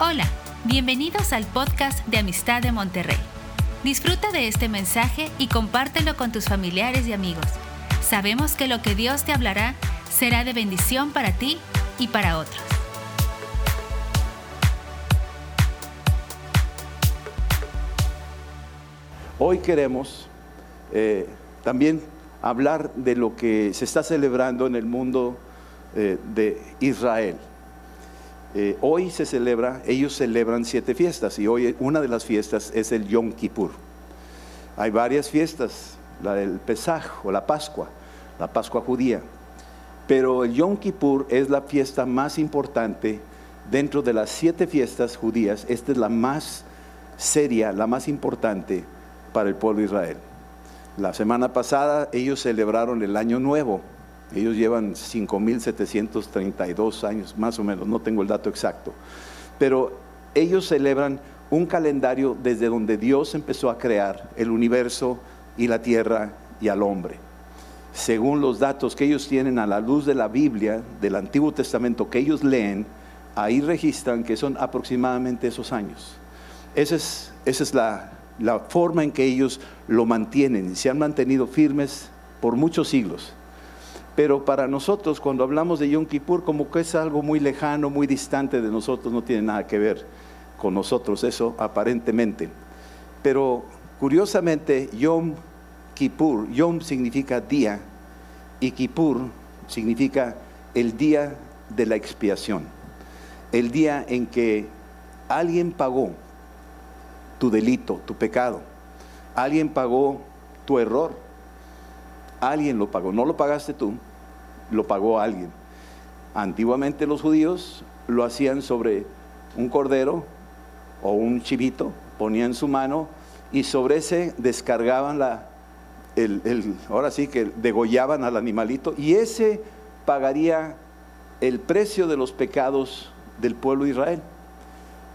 Hola, bienvenidos al podcast de Amistad de Monterrey. Disfruta de este mensaje y compártelo con tus familiares y amigos. Sabemos que lo que Dios te hablará será de bendición para ti y para otros. Hoy queremos eh, también hablar de lo que se está celebrando en el mundo eh, de Israel. Eh, hoy se celebra, ellos celebran siete fiestas y hoy una de las fiestas es el Yom Kippur. Hay varias fiestas, la del Pesaj o la Pascua, la Pascua judía, pero el Yom Kippur es la fiesta más importante dentro de las siete fiestas judías. Esta es la más seria, la más importante para el pueblo de Israel. La semana pasada ellos celebraron el Año Nuevo ellos llevan 5.732 años, más o menos, no tengo el dato exacto. Pero ellos celebran un calendario desde donde Dios empezó a crear el universo y la tierra y al hombre. Según los datos que ellos tienen a la luz de la Biblia, del Antiguo Testamento que ellos leen, ahí registran que son aproximadamente esos años. Esa es, la, la forma en que ellos lo mantienen y se han mantenido firmes por muchos siglos. Pero para nosotros, cuando hablamos de Yom Kippur, como que es algo muy lejano, muy distante de nosotros, no tiene nada que ver con nosotros, eso aparentemente. Pero curiosamente, Yom Kippur, Yom significa día y Kippur significa el día de la expiación, el día en que alguien pagó tu delito, tu pecado, alguien pagó tu error, Alguien lo pagó, no lo pagaste tú, lo pagó alguien. Antiguamente los judíos lo hacían sobre un cordero o un chivito, ponían su mano y sobre ese descargaban la, el, ahora sí que degollaban al animalito y ese pagaría el precio de los pecados del pueblo de Israel.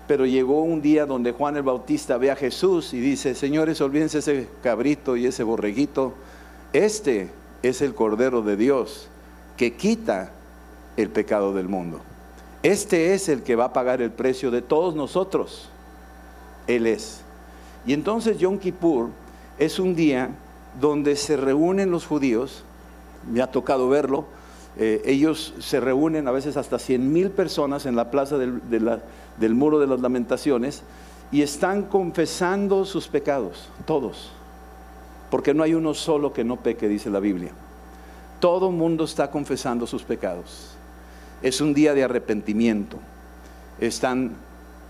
Pero llegó un día donde Juan el Bautista ve a Jesús y dice, señores, olvídense ese cabrito y ese borreguito, este es el Cordero de Dios que quita el pecado del mundo. Este es el que va a pagar el precio de todos nosotros. Él es. Y entonces Yom Kippur es un día donde se reúnen los judíos, me ha tocado verlo, eh, ellos se reúnen a veces hasta 100 mil personas en la plaza del muro de las lamentaciones y están confesando sus pecados, todos porque no hay uno solo que no peque, dice la Biblia. Todo mundo está confesando sus pecados. Es un día de arrepentimiento. Están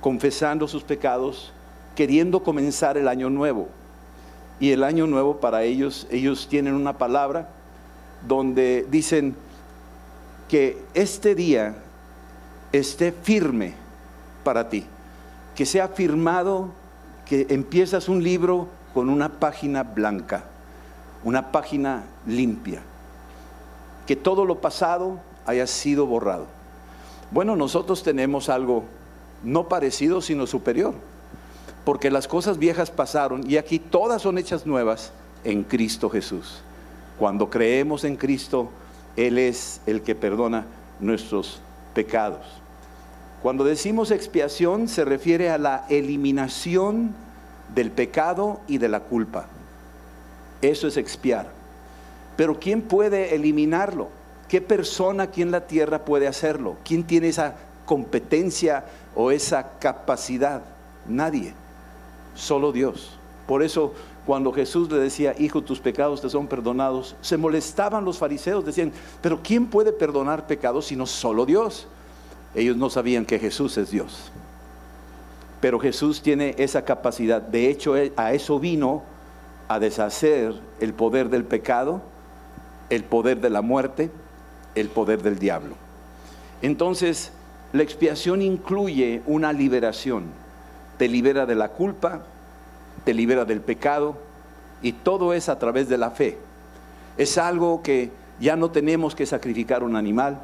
confesando sus pecados, queriendo comenzar el año nuevo. Y el año nuevo para ellos, ellos tienen una palabra donde dicen que este día esté firme para ti, que sea firmado, que empiezas un libro con una página blanca, una página limpia, que todo lo pasado haya sido borrado. Bueno, nosotros tenemos algo no parecido, sino superior, porque las cosas viejas pasaron y aquí todas son hechas nuevas en Cristo Jesús. Cuando creemos en Cristo, Él es el que perdona nuestros pecados. Cuando decimos expiación se refiere a la eliminación del pecado y de la culpa. Eso es expiar. Pero ¿quién puede eliminarlo? ¿Qué persona aquí en la tierra puede hacerlo? ¿Quién tiene esa competencia o esa capacidad? Nadie. Solo Dios. Por eso cuando Jesús le decía, hijo, tus pecados te son perdonados, se molestaban los fariseos, decían, pero ¿quién puede perdonar pecados sino solo Dios? Ellos no sabían que Jesús es Dios. Pero Jesús tiene esa capacidad. De hecho, a eso vino a deshacer el poder del pecado, el poder de la muerte, el poder del diablo. Entonces, la expiación incluye una liberación. Te libera de la culpa, te libera del pecado y todo es a través de la fe. Es algo que ya no tenemos que sacrificar un animal,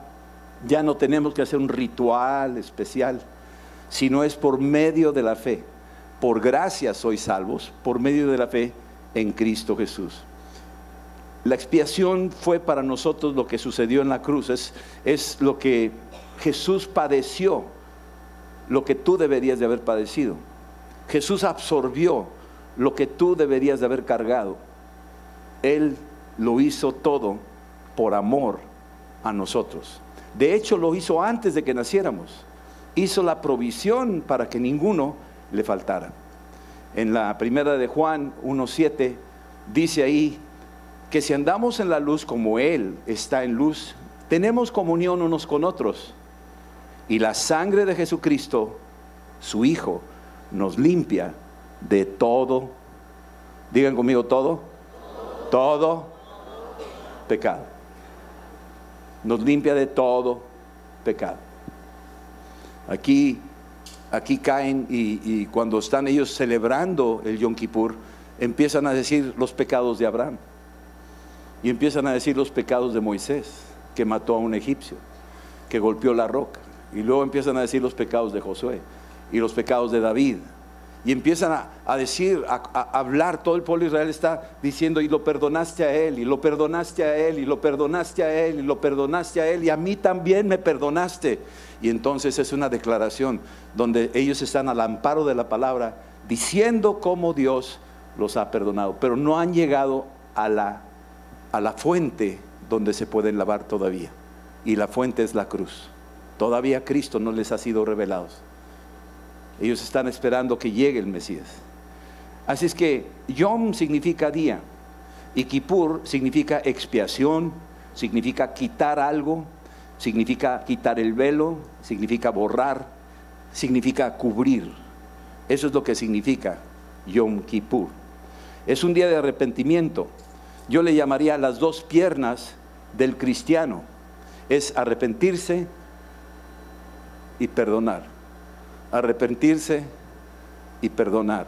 ya no tenemos que hacer un ritual especial sino es por medio de la fe. Por gracia sois salvos, por medio de la fe en Cristo Jesús. La expiación fue para nosotros lo que sucedió en la cruz, es, es lo que Jesús padeció lo que tú deberías de haber padecido. Jesús absorbió lo que tú deberías de haber cargado. Él lo hizo todo por amor a nosotros. De hecho, lo hizo antes de que naciéramos. Hizo la provisión para que ninguno le faltara. En la primera de Juan 1.7 dice ahí que si andamos en la luz como Él está en luz, tenemos comunión unos con otros. Y la sangre de Jesucristo, su Hijo, nos limpia de todo. Digan conmigo todo. Todo pecado. Nos limpia de todo pecado. Aquí, aquí caen y, y cuando están ellos celebrando el Yom Kippur, empiezan a decir los pecados de Abraham. Y empiezan a decir los pecados de Moisés, que mató a un egipcio, que golpeó la roca. Y luego empiezan a decir los pecados de Josué y los pecados de David. Y empiezan a, decir, a, hablar, todo el pueblo de Israel está diciendo, y lo perdonaste a él, y lo perdonaste a él, y lo perdonaste a él, y lo perdonaste a él, y a mí también me perdonaste. Y entonces es una declaración donde ellos están al amparo de la palabra, diciendo cómo Dios los ha perdonado, pero no han llegado a la, a la fuente donde se pueden lavar todavía. Y la fuente es la cruz. Todavía Cristo no les ha sido revelado. Ellos están esperando que llegue el Mesías. Así es que Yom significa día y Kippur significa expiación, significa quitar algo, significa quitar el velo, significa borrar, significa cubrir. Eso es lo que significa Yom Kippur. Es un día de arrepentimiento. Yo le llamaría las dos piernas del cristiano. Es arrepentirse y perdonar arrepentirse y perdonar,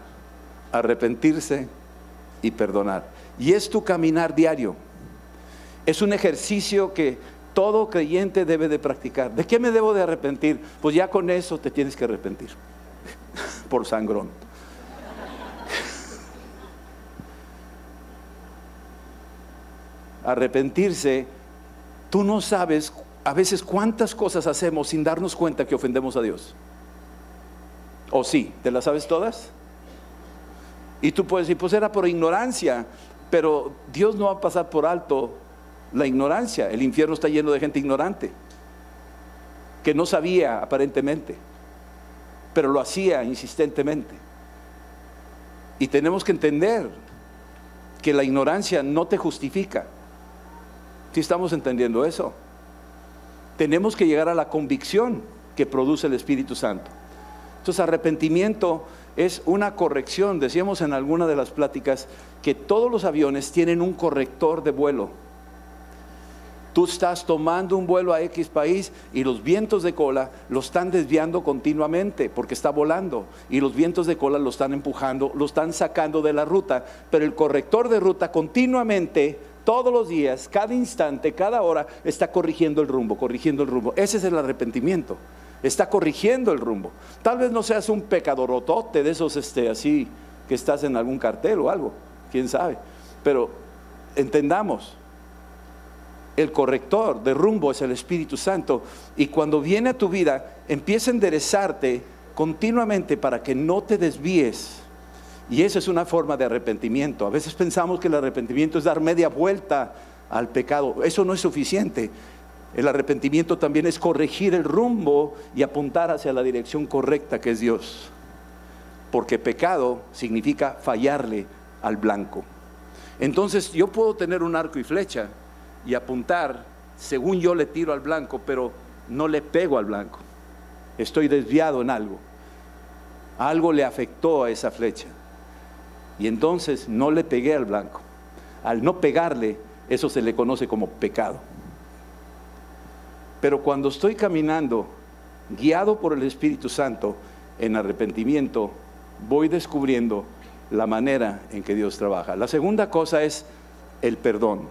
arrepentirse y perdonar. Y es tu caminar diario. Es un ejercicio que todo creyente debe de practicar. ¿De qué me debo de arrepentir? Pues ya con eso te tienes que arrepentir. Por sangrón. Arrepentirse, tú no sabes a veces cuántas cosas hacemos sin darnos cuenta que ofendemos a Dios. ¿O sí? ¿Te las sabes todas? Y tú puedes decir, pues era por ignorancia, pero Dios no va a pasar por alto la ignorancia. El infierno está lleno de gente ignorante, que no sabía aparentemente, pero lo hacía insistentemente. Y tenemos que entender que la ignorancia no te justifica. Si estamos entendiendo eso, tenemos que llegar a la convicción que produce el Espíritu Santo. Entonces arrepentimiento es una corrección. Decíamos en alguna de las pláticas que todos los aviones tienen un corrector de vuelo. Tú estás tomando un vuelo a X país y los vientos de cola lo están desviando continuamente porque está volando y los vientos de cola lo están empujando, lo están sacando de la ruta, pero el corrector de ruta continuamente, todos los días, cada instante, cada hora, está corrigiendo el rumbo, corrigiendo el rumbo. Ese es el arrepentimiento está corrigiendo el rumbo. Tal vez no seas un pecadorotote de esos este, así que estás en algún cartel o algo, quién sabe. Pero entendamos, el corrector de rumbo es el Espíritu Santo y cuando viene a tu vida empieza a enderezarte continuamente para que no te desvíes. Y esa es una forma de arrepentimiento. A veces pensamos que el arrepentimiento es dar media vuelta al pecado. Eso no es suficiente. El arrepentimiento también es corregir el rumbo y apuntar hacia la dirección correcta que es Dios. Porque pecado significa fallarle al blanco. Entonces yo puedo tener un arco y flecha y apuntar según yo le tiro al blanco, pero no le pego al blanco. Estoy desviado en algo. Algo le afectó a esa flecha. Y entonces no le pegué al blanco. Al no pegarle, eso se le conoce como pecado. Pero cuando estoy caminando, guiado por el Espíritu Santo, en arrepentimiento, voy descubriendo la manera en que Dios trabaja. La segunda cosa es el perdón.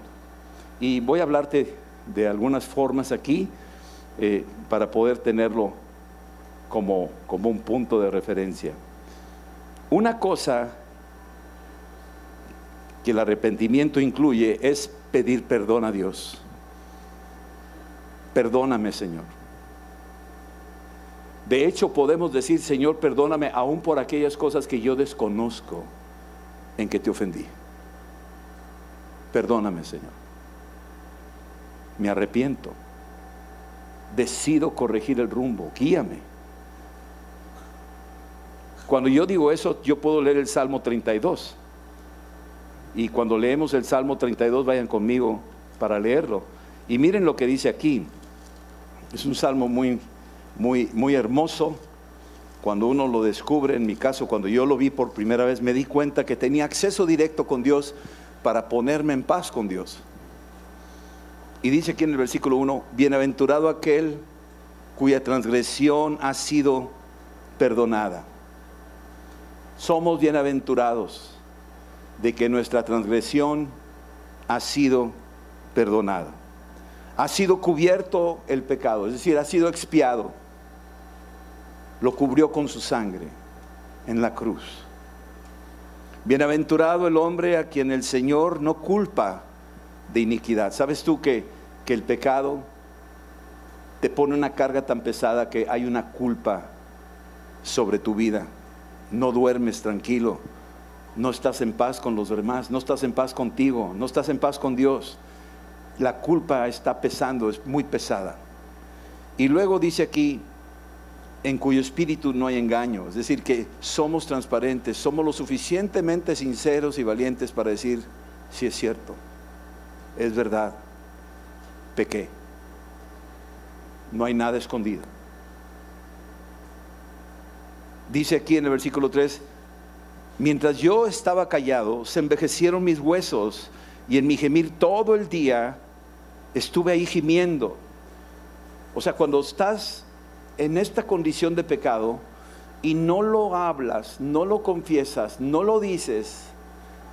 Y voy a hablarte de algunas formas aquí eh, para poder tenerlo como, como un punto de referencia. Una cosa que el arrepentimiento incluye es pedir perdón a Dios. Perdóname, Señor. De hecho, podemos decir, Señor, perdóname aún por aquellas cosas que yo desconozco en que te ofendí. Perdóname, Señor. Me arrepiento. Decido corregir el rumbo. Guíame. Cuando yo digo eso, yo puedo leer el Salmo 32. Y cuando leemos el Salmo 32, vayan conmigo para leerlo. Y miren lo que dice aquí. Es un salmo muy, muy, muy hermoso. Cuando uno lo descubre, en mi caso, cuando yo lo vi por primera vez, me di cuenta que tenía acceso directo con Dios para ponerme en paz con Dios. Y dice aquí en el versículo 1, bienaventurado aquel cuya transgresión ha sido perdonada. Somos bienaventurados de que nuestra transgresión ha sido perdonada. Ha sido cubierto el pecado, es decir, ha sido expiado. Lo cubrió con su sangre en la cruz. Bienaventurado el hombre a quien el Señor no culpa de iniquidad. ¿Sabes tú que, que el pecado te pone una carga tan pesada que hay una culpa sobre tu vida? No duermes tranquilo, no estás en paz con los demás, no estás en paz contigo, no estás en paz con Dios. La culpa está pesando, es muy pesada. Y luego dice aquí, en cuyo espíritu no hay engaño, es decir, que somos transparentes, somos lo suficientemente sinceros y valientes para decir, si es cierto, es verdad, pequé, no hay nada escondido. Dice aquí en el versículo 3, Mientras yo estaba callado, se envejecieron mis huesos y en mi gemir todo el día estuve ahí gimiendo. O sea, cuando estás en esta condición de pecado y no lo hablas, no lo confiesas, no lo dices,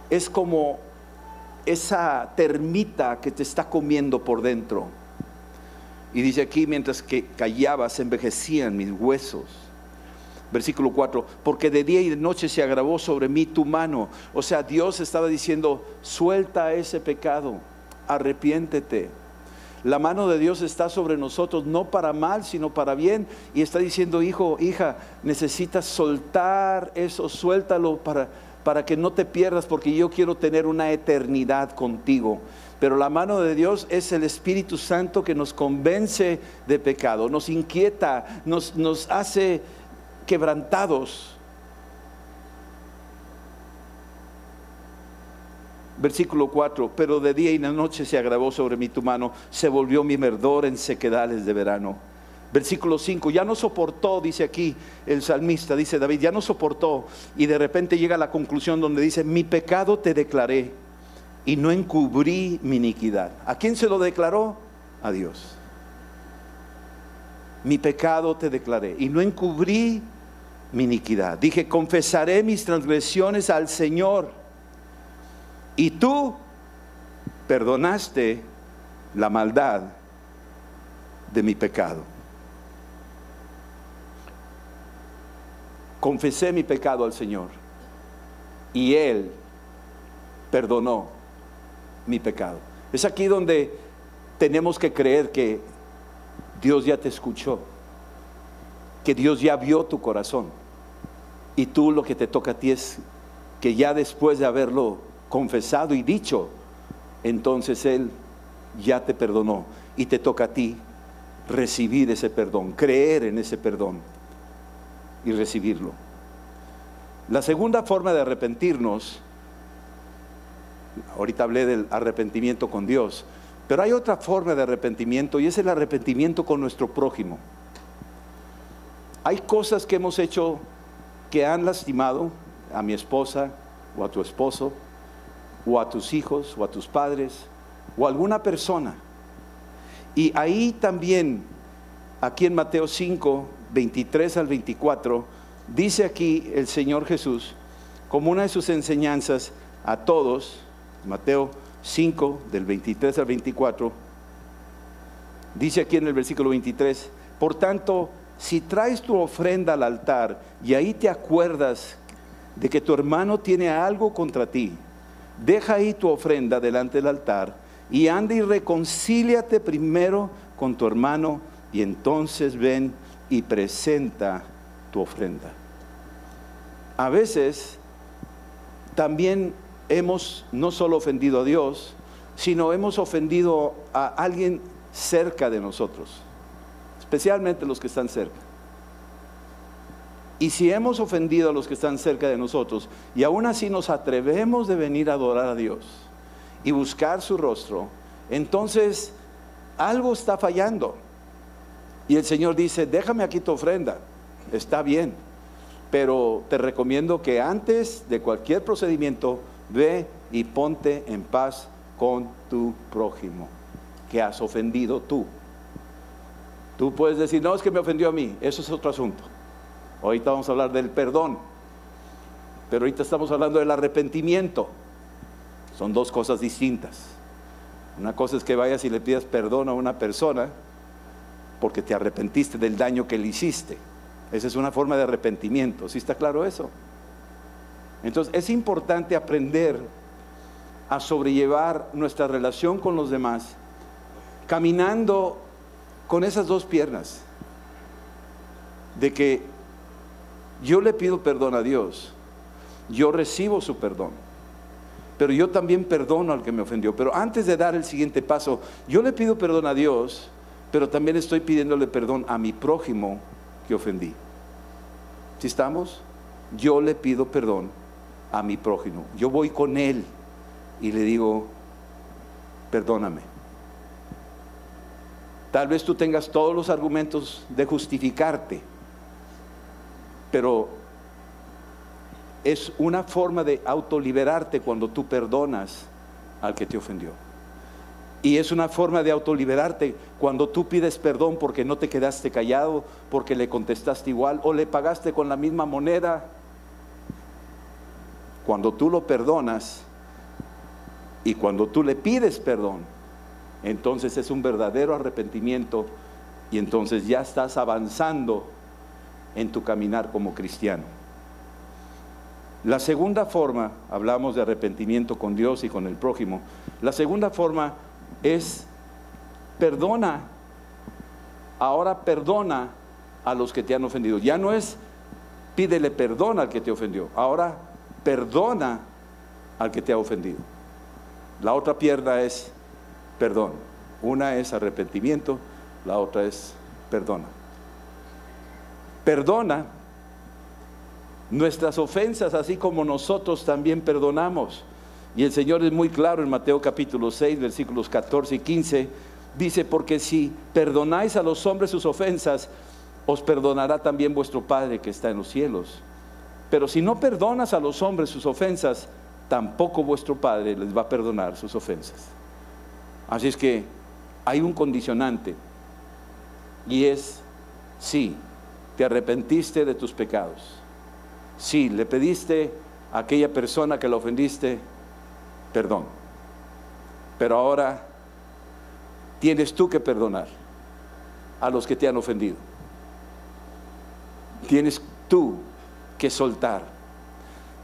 es como esa termita que te está comiendo por dentro. Y dice aquí, mientras que callaba, se envejecían mis huesos versículo 4, porque de día y de noche se agravó sobre mí tu mano. O sea, Dios estaba diciendo, suelta ese pecado, arrepiéntete. La mano de Dios está sobre nosotros, no para mal, sino para bien. Y está diciendo, hijo, hija, necesitas soltar eso, suéltalo para, para que no te pierdas, porque yo quiero tener una eternidad contigo. Pero la mano de Dios es el Espíritu Santo que nos convence de pecado, nos inquieta, nos, nos hace quebrantados. Versículo 4, pero de día y de noche se agravó sobre mí tu mano, se volvió mi merdor en sequedales de verano. Versículo 5, ya no soportó, dice aquí el salmista, dice David, ya no soportó. Y de repente llega a la conclusión donde dice, mi pecado te declaré y no encubrí mi iniquidad. ¿A quién se lo declaró? A Dios. Mi pecado te declaré y no encubrí mi iniquidad. Dije, confesaré mis transgresiones al Señor. Y tú perdonaste la maldad de mi pecado. Confesé mi pecado al Señor y Él perdonó mi pecado. Es aquí donde tenemos que creer que Dios ya te escuchó, que Dios ya vio tu corazón y tú lo que te toca a ti es que ya después de haberlo confesado y dicho, entonces Él ya te perdonó y te toca a ti recibir ese perdón, creer en ese perdón y recibirlo. La segunda forma de arrepentirnos, ahorita hablé del arrepentimiento con Dios, pero hay otra forma de arrepentimiento y es el arrepentimiento con nuestro prójimo. Hay cosas que hemos hecho que han lastimado a mi esposa o a tu esposo o a tus hijos o a tus padres o a alguna persona. Y ahí también, aquí en Mateo 5, 23 al 24, dice aquí el Señor Jesús, como una de sus enseñanzas a todos, Mateo 5, del 23 al 24, dice aquí en el versículo 23, por tanto, si traes tu ofrenda al altar y ahí te acuerdas de que tu hermano tiene algo contra ti, deja ahí tu ofrenda delante del altar y anda y reconcíliate primero con tu hermano y entonces ven y presenta tu ofrenda. A veces también hemos no solo ofendido a Dios, sino hemos ofendido a alguien cerca de nosotros, especialmente los que están cerca. Y si hemos ofendido a los que están cerca de nosotros y aún así nos atrevemos de venir a adorar a Dios y buscar su rostro, entonces algo está fallando. Y el Señor dice, déjame aquí tu ofrenda, está bien, pero te recomiendo que antes de cualquier procedimiento, ve y ponte en paz con tu prójimo, que has ofendido tú. Tú puedes decir, no, es que me ofendió a mí, eso es otro asunto. Ahorita vamos a hablar del perdón, pero ahorita estamos hablando del arrepentimiento. Son dos cosas distintas. Una cosa es que vayas y le pidas perdón a una persona porque te arrepentiste del daño que le hiciste. Esa es una forma de arrepentimiento. ¿Sí está claro eso? Entonces es importante aprender a sobrellevar nuestra relación con los demás caminando con esas dos piernas. De que yo le pido perdón a Dios, yo recibo su perdón, pero yo también perdono al que me ofendió. Pero antes de dar el siguiente paso, yo le pido perdón a Dios, pero también estoy pidiéndole perdón a mi prójimo que ofendí. ¿Sí estamos? Yo le pido perdón a mi prójimo. Yo voy con él y le digo, perdóname. Tal vez tú tengas todos los argumentos de justificarte, pero es una forma de autoliberarte cuando tú perdonas al que te ofendió. Y es una forma de autoliberarte cuando tú pides perdón porque no te quedaste callado, porque le contestaste igual o le pagaste con la misma moneda. Cuando tú lo perdonas y cuando tú le pides perdón, entonces es un verdadero arrepentimiento y entonces ya estás avanzando en tu caminar como cristiano. La segunda forma, hablamos de arrepentimiento con Dios y con el prójimo, la segunda forma es perdona, ahora perdona a los que te han ofendido. Ya no es pídele perdón al que te ofendió, ahora perdona al que te ha ofendido. La otra pierna es perdón. Una es arrepentimiento, la otra es perdona. Perdona nuestras ofensas, así como nosotros también perdonamos. Y el Señor es muy claro en Mateo capítulo 6, versículos 14 y 15. Dice, porque si perdonáis a los hombres sus ofensas, os perdonará también vuestro Padre que está en los cielos. Pero si no perdonas a los hombres sus ofensas, tampoco vuestro Padre les va a perdonar sus ofensas. Así es que hay un condicionante y es, sí, te arrepentiste de tus pecados. Sí, le pediste a aquella persona que la ofendiste perdón. Pero ahora tienes tú que perdonar a los que te han ofendido. Tienes tú que soltar.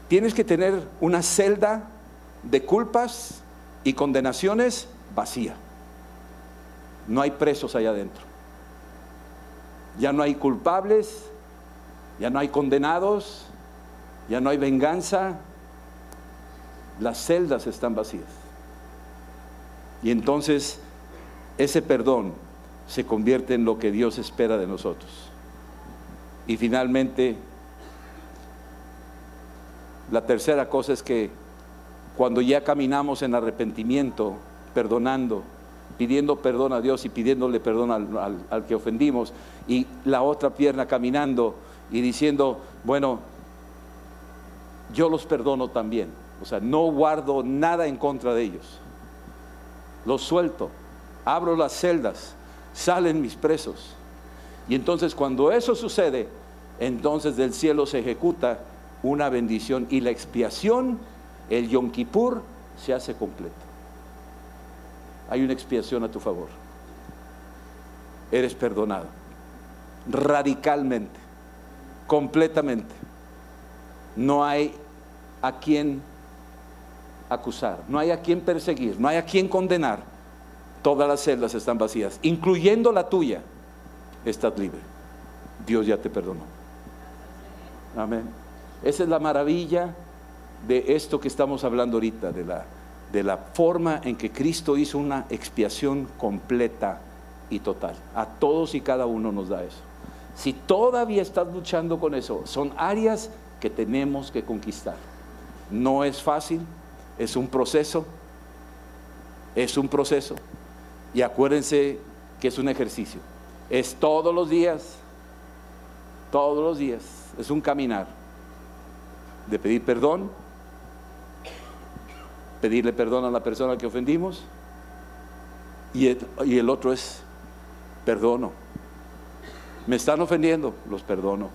Tienes que tener una celda de culpas y condenaciones vacía. No hay presos allá adentro. Ya no hay culpables, ya no hay condenados, ya no hay venganza, las celdas están vacías. Y entonces ese perdón se convierte en lo que Dios espera de nosotros. Y finalmente, la tercera cosa es que cuando ya caminamos en arrepentimiento, perdonando, pidiendo perdón a Dios y pidiéndole perdón al, al, que ofendimos, y la otra pierna caminando y diciendo, bueno, yo los perdono también. O sea, no guardo nada en contra de ellos. Los suelto, abro las celdas, salen mis presos. Y entonces cuando eso sucede, entonces del cielo se ejecuta una bendición y la expiación, el Yom Kippur, se hace completo. Hay una expiación a tu favor. Eres perdonado. Radicalmente, completamente. No hay a quien acusar, no hay a quien perseguir, no hay a quien condenar. Todas las celdas están vacías, incluyendo la tuya. estás libre. Dios ya te perdonó. Amén. Esa es la maravilla de esto que estamos hablando ahorita, de la, de la forma en que Cristo hizo una expiación completa y total. A todos y cada uno nos da eso. Si todavía estás luchando con eso, son áreas que tenemos que conquistar. No es fácil, es un proceso, es un proceso. Y acuérdense que es un ejercicio. Es todos los días, todos los días. Es un caminar de pedir perdón, pedirle perdón a la persona que ofendimos, y el, y el otro es perdono. Me están ofendiendo, los perdono.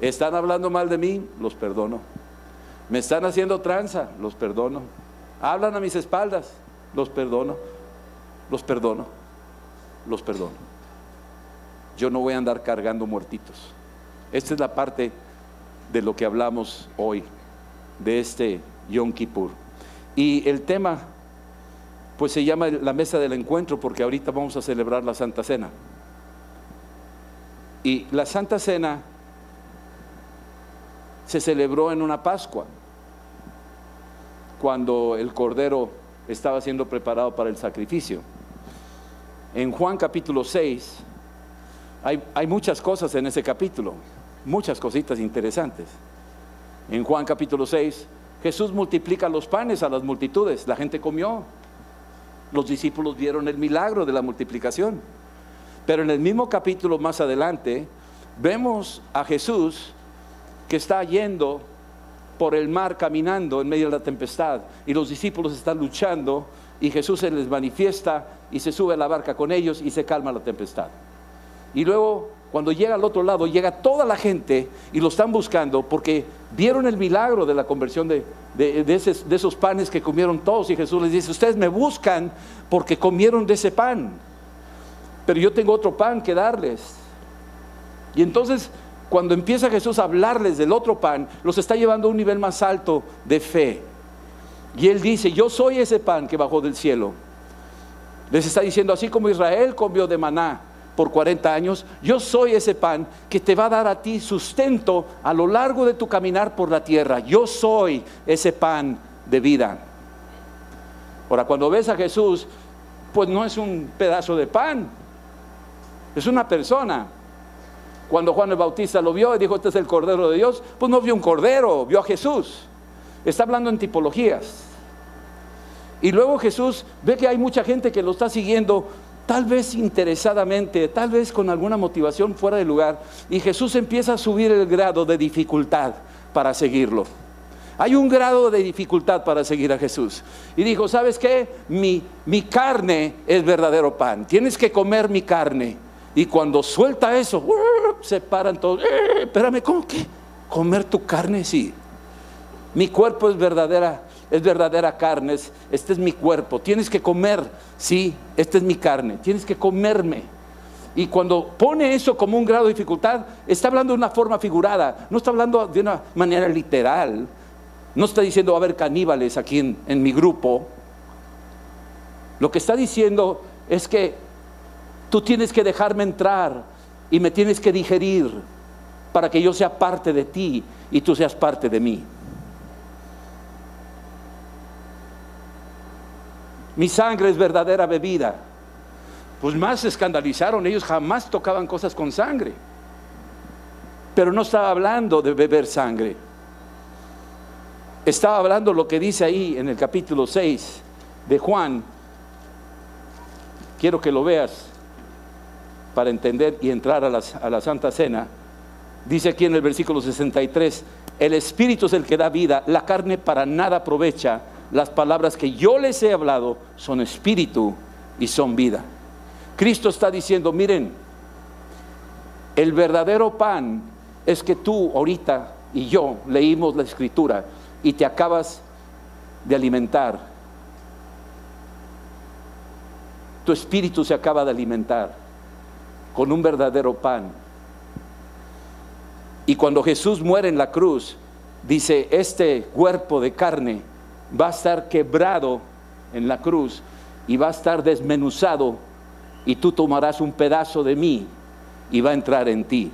Están hablando mal de mí, los perdono. Me están haciendo tranza, los perdono. Hablan a mis espaldas, los perdono. Los perdono. Los perdono. Yo no voy a andar cargando muertitos. Esta es la parte de lo que hablamos hoy, de este Yom Kippur. Y el tema, pues se llama la mesa del encuentro, porque ahorita vamos a celebrar la Santa Cena. Y la Santa Cena se celebró en una Pascua, cuando el Cordero estaba siendo preparado para el sacrificio. En Juan capítulo 6 hay, muchas cosas en ese capítulo, muchas cositas interesantes. En Juan capítulo 6 Jesús multiplica los panes a las multitudes, la gente comió. Los discípulos vieron el milagro de la multiplicación. Pero en el mismo capítulo más adelante vemos a Jesús que está yendo por el mar caminando en medio de la tempestad y los discípulos están luchando y Jesús se les manifiesta y se sube a la barca con ellos y se calma la tempestad. Y luego cuando llega al otro lado, llega toda la gente y lo están buscando porque vieron el milagro de la conversión de, de, esos, panes que comieron todos. Y Jesús les dice, ustedes me buscan porque comieron de ese pan, pero yo tengo otro pan que darles. Y entonces, cuando empieza Jesús a hablarles del otro pan, los está llevando a un nivel más alto de fe. Y él dice, yo soy ese pan que bajó del cielo. Les está diciendo, así como Israel comió de maná por 40 años, yo soy ese pan que te va a dar a ti sustento a lo largo de tu caminar por la tierra. Yo soy ese pan de vida. Ahora, cuando ves a Jesús, pues no es un pedazo de pan, es una persona. Cuando Juan el Bautista lo vio y dijo, este es el Cordero de Dios, pues no vio un Cordero, vio a Jesús. Está hablando en tipologías. Y luego Jesús ve que hay mucha gente que lo está siguiendo tal vez interesadamente, tal vez con alguna motivación fuera de lugar, y Jesús empieza a subir el grado de dificultad para seguirlo. Hay un grado de dificultad para seguir a Jesús. Y dijo, ¿sabes qué? Mi, mi carne es verdadero pan. Tienes que comer mi carne. Y cuando suelta eso, ¡uh! se paran todos. ¡Eh! espérame, ¿cómo que? ¿Comer tu carne? Sí. Mi cuerpo es verdadera es verdadera carne, este es mi cuerpo, tienes que comer, sí, esta es mi carne, tienes que comerme. Y cuando pone eso como un grado de dificultad, está hablando de una forma figurada, no está hablando de una manera literal, no está diciendo va a haber caníbales aquí en, en mi grupo. Lo que está diciendo es que tú tienes que dejarme entrar y me tienes que digerir para que yo sea parte de ti y tú seas parte de mí. Mi sangre es verdadera bebida. Pues más se escandalizaron, ellos jamás tocaban cosas con sangre. Pero no estaba hablando de beber sangre. Estaba hablando lo que dice ahí en el capítulo 6 de Juan. Quiero que lo veas para entender y entrar a la, a la Santa Cena. Dice aquí en el versículo 63, el Espíritu es el que da vida, la carne para nada aprovecha las palabras que yo les he hablado son espíritu y son vida. Cristo está diciendo, miren, el verdadero pan es que tú ahorita y yo leímos la escritura y te acabas de alimentar. Tu espíritu se acaba de alimentar con un verdadero pan. Y cuando Jesús muere en la cruz, dice, este cuerpo de carne va a estar quebrado en la cruz y va a estar desmenuzado y tú tomarás un pedazo de mí y va a entrar en ti.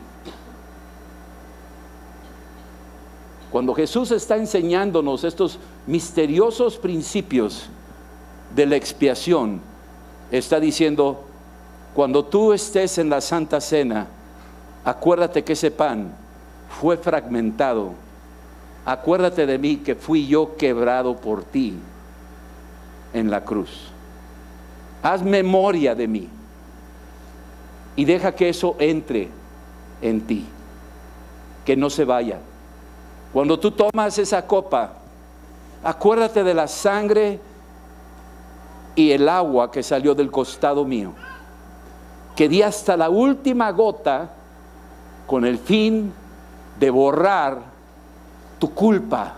Cuando Jesús está enseñándonos estos misteriosos principios de la expiación, está diciendo, cuando tú estés en la Santa Cena, acuérdate que ese pan fue fragmentado. Acuérdate de mí que fui yo quebrado por ti en la cruz. Haz memoria de mí y deja que eso entre en ti, que no se vaya. Cuando tú tomas esa copa, acuérdate de la sangre y el agua que salió del costado mío, que di hasta la última gota con el fin de borrar tu culpa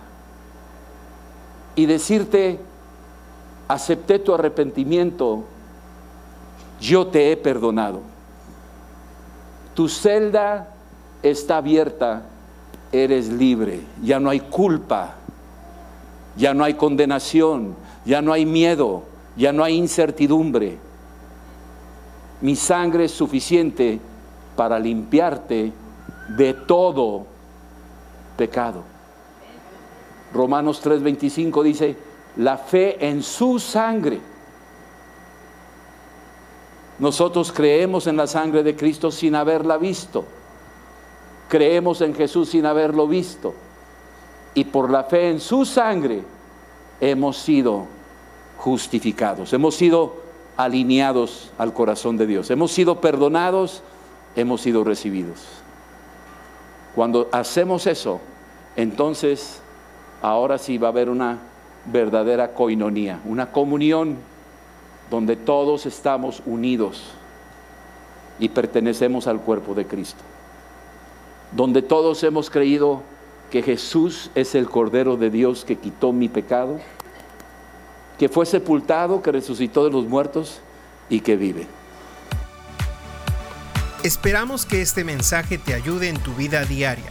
y decirte, acepté tu arrepentimiento, yo te he perdonado. Tu celda está abierta, eres libre, ya no hay culpa, ya no hay condenación, ya no hay miedo, ya no hay incertidumbre. Mi sangre es suficiente para limpiarte de todo pecado. Romanos 3:25 dice, la fe en su sangre. Nosotros creemos en la sangre de Cristo sin haberla visto. Creemos en Jesús sin haberlo visto. Y por la fe en su sangre hemos sido justificados, hemos sido alineados al corazón de Dios, hemos sido perdonados, hemos sido recibidos. Cuando hacemos eso, entonces ahora sí va a haber una verdadera coinonía, una comunión donde todos estamos unidos y pertenecemos al cuerpo de Cristo, donde todos hemos creído que Jesús es el Cordero de Dios que quitó mi pecado, que fue sepultado, que resucitó de los muertos y que vive. Esperamos que este mensaje te ayude en tu vida diaria.